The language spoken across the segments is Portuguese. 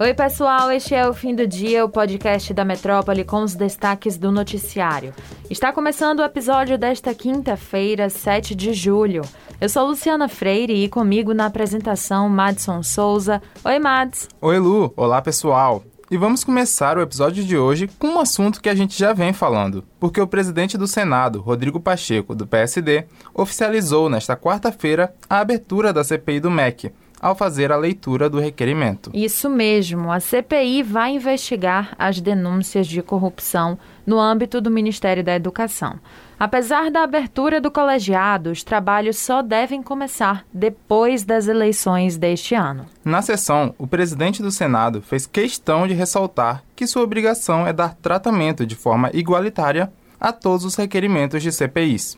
Oi, pessoal, este é o Fim do Dia, o podcast da Metrópole com os destaques do noticiário. Está começando o episódio desta quinta-feira, 7 de julho. Eu sou Luciana Freire e comigo na apresentação Madson Souza. Oi, Mads. Oi, Lu. Olá, pessoal. E vamos começar o episódio de hoje com um assunto que a gente já vem falando, porque o presidente do Senado, Rodrigo Pacheco, do PSD, oficializou nesta quarta-feira a abertura da CPI do MEC ao fazer a leitura do requerimento. Isso mesmo, a CPI vai investigar as denúncias de corrupção no âmbito do Ministério da Educação. Apesar da abertura do colegiado, os trabalhos só devem começar depois das eleições deste ano. Na sessão, o presidente do Senado fez questão de ressaltar que sua obrigação é dar tratamento de forma igualitária a todos os requerimentos de CPIs.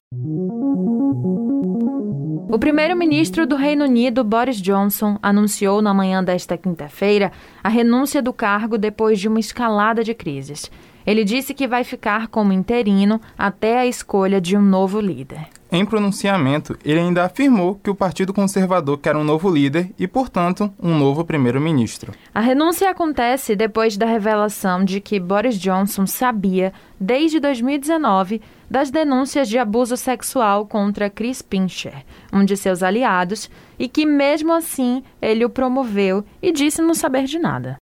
O primeiro-ministro do Reino Unido, Boris Johnson, anunciou na manhã desta quinta-feira a renúncia do cargo depois de uma escalada de crises. Ele disse que vai ficar como interino até a escolha de um novo líder. Em pronunciamento, ele ainda afirmou que o Partido Conservador quer um novo líder e, portanto, um novo primeiro-ministro. A renúncia acontece depois da revelação de que Boris Johnson sabia, desde 2019, das denúncias de abuso sexual contra Chris Pincher, um de seus aliados, e que, mesmo assim, ele o promoveu e disse não saber de nada.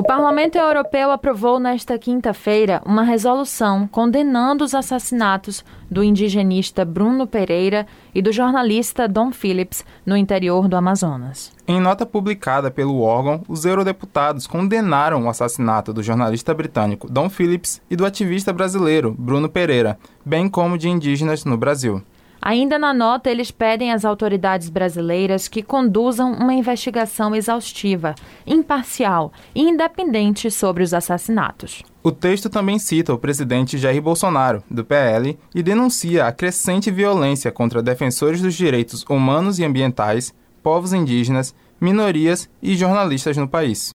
O Parlamento Europeu aprovou nesta quinta-feira uma resolução condenando os assassinatos do indigenista Bruno Pereira e do jornalista Don Phillips no interior do Amazonas. Em nota publicada pelo órgão, os eurodeputados condenaram o assassinato do jornalista britânico Don Phillips e do ativista brasileiro Bruno Pereira, bem como de indígenas no Brasil. Ainda na nota, eles pedem às autoridades brasileiras que conduzam uma investigação exaustiva, imparcial e independente sobre os assassinatos. O texto também cita o presidente Jair Bolsonaro, do PL, e denuncia a crescente violência contra defensores dos direitos humanos e ambientais, povos indígenas, minorias e jornalistas no país.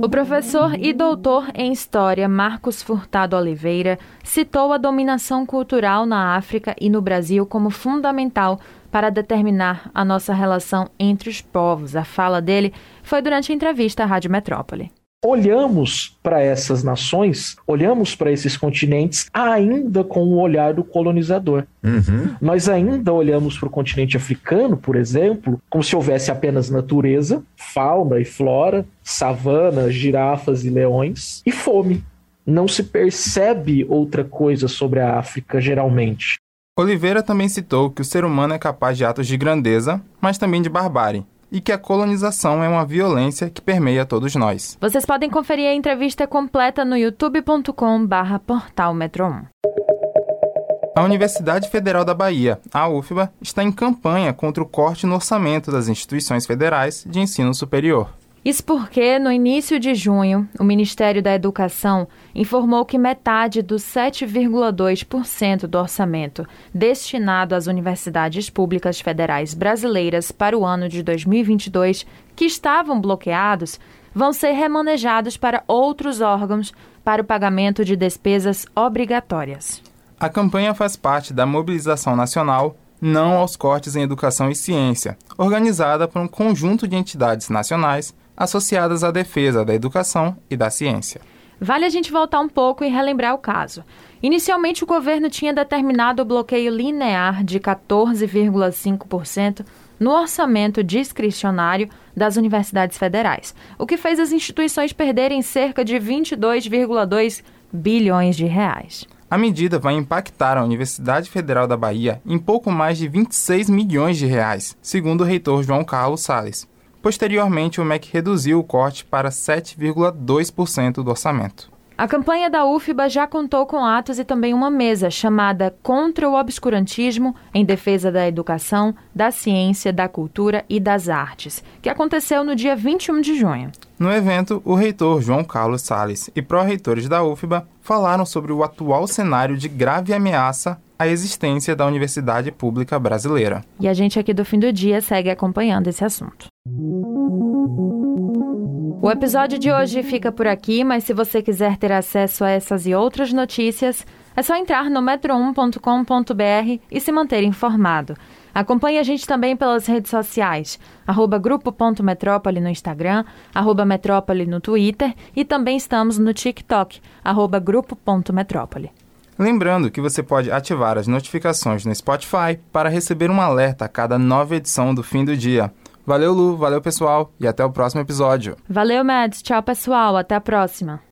O professor e doutor em História Marcos Furtado Oliveira citou a dominação cultural na África e no Brasil como fundamental para determinar a nossa relação entre os povos. A fala dele foi durante a entrevista à Rádio Metrópole olhamos para essas nações, olhamos para esses continentes ainda com o olhar do colonizador. Uhum. Nós ainda olhamos para o continente africano, por exemplo, como se houvesse apenas natureza, fauna e flora, savana, girafas e leões, e fome. Não se percebe outra coisa sobre a África, geralmente. Oliveira também citou que o ser humano é capaz de atos de grandeza, mas também de barbárie e que a colonização é uma violência que permeia todos nós. Vocês podem conferir a entrevista completa no youtube.com/portal A Universidade Federal da Bahia, a UFBA, está em campanha contra o corte no orçamento das instituições federais de ensino superior. Isso porque, no início de junho, o Ministério da Educação informou que metade dos 7,2% do orçamento destinado às universidades públicas federais brasileiras para o ano de 2022, que estavam bloqueados, vão ser remanejados para outros órgãos para o pagamento de despesas obrigatórias. A campanha faz parte da mobilização nacional Não aos Cortes em Educação e Ciência, organizada por um conjunto de entidades nacionais associadas à defesa da educação e da ciência. Vale a gente voltar um pouco e relembrar o caso. Inicialmente, o governo tinha determinado o bloqueio linear de 14,5% no orçamento discricionário das universidades federais, o que fez as instituições perderem cerca de 22,2 bilhões de reais. A medida vai impactar a Universidade Federal da Bahia em pouco mais de 26 milhões de reais, segundo o reitor João Carlos Sales. Posteriormente, o MEC reduziu o corte para 7,2% do orçamento. A campanha da UFBA já contou com atos e também uma mesa chamada Contra o Obscurantismo em Defesa da Educação, da Ciência, da Cultura e das Artes, que aconteceu no dia 21 de junho. No evento, o reitor João Carlos Sales e pró-reitores da UFBA falaram sobre o atual cenário de grave ameaça à existência da Universidade Pública Brasileira. E a gente aqui do fim do dia segue acompanhando esse assunto. O episódio de hoje fica por aqui, mas se você quiser ter acesso a essas e outras notícias, É só entrar no metro1.com.br e se manter informado. Acompanhe a gente também pelas redes sociais, arroba grupo.metrópole no Instagram, arroba metrópole no Twitter e também estamos no TikTok, arroba grupo.metrópole. Lembrando que você pode ativar as notificações no Spotify para receber um alerta a cada nova edição do fim do dia. Valeu, Lu, valeu, pessoal, e até o próximo episódio. Valeu, Mads. Tchau, pessoal. Até a próxima.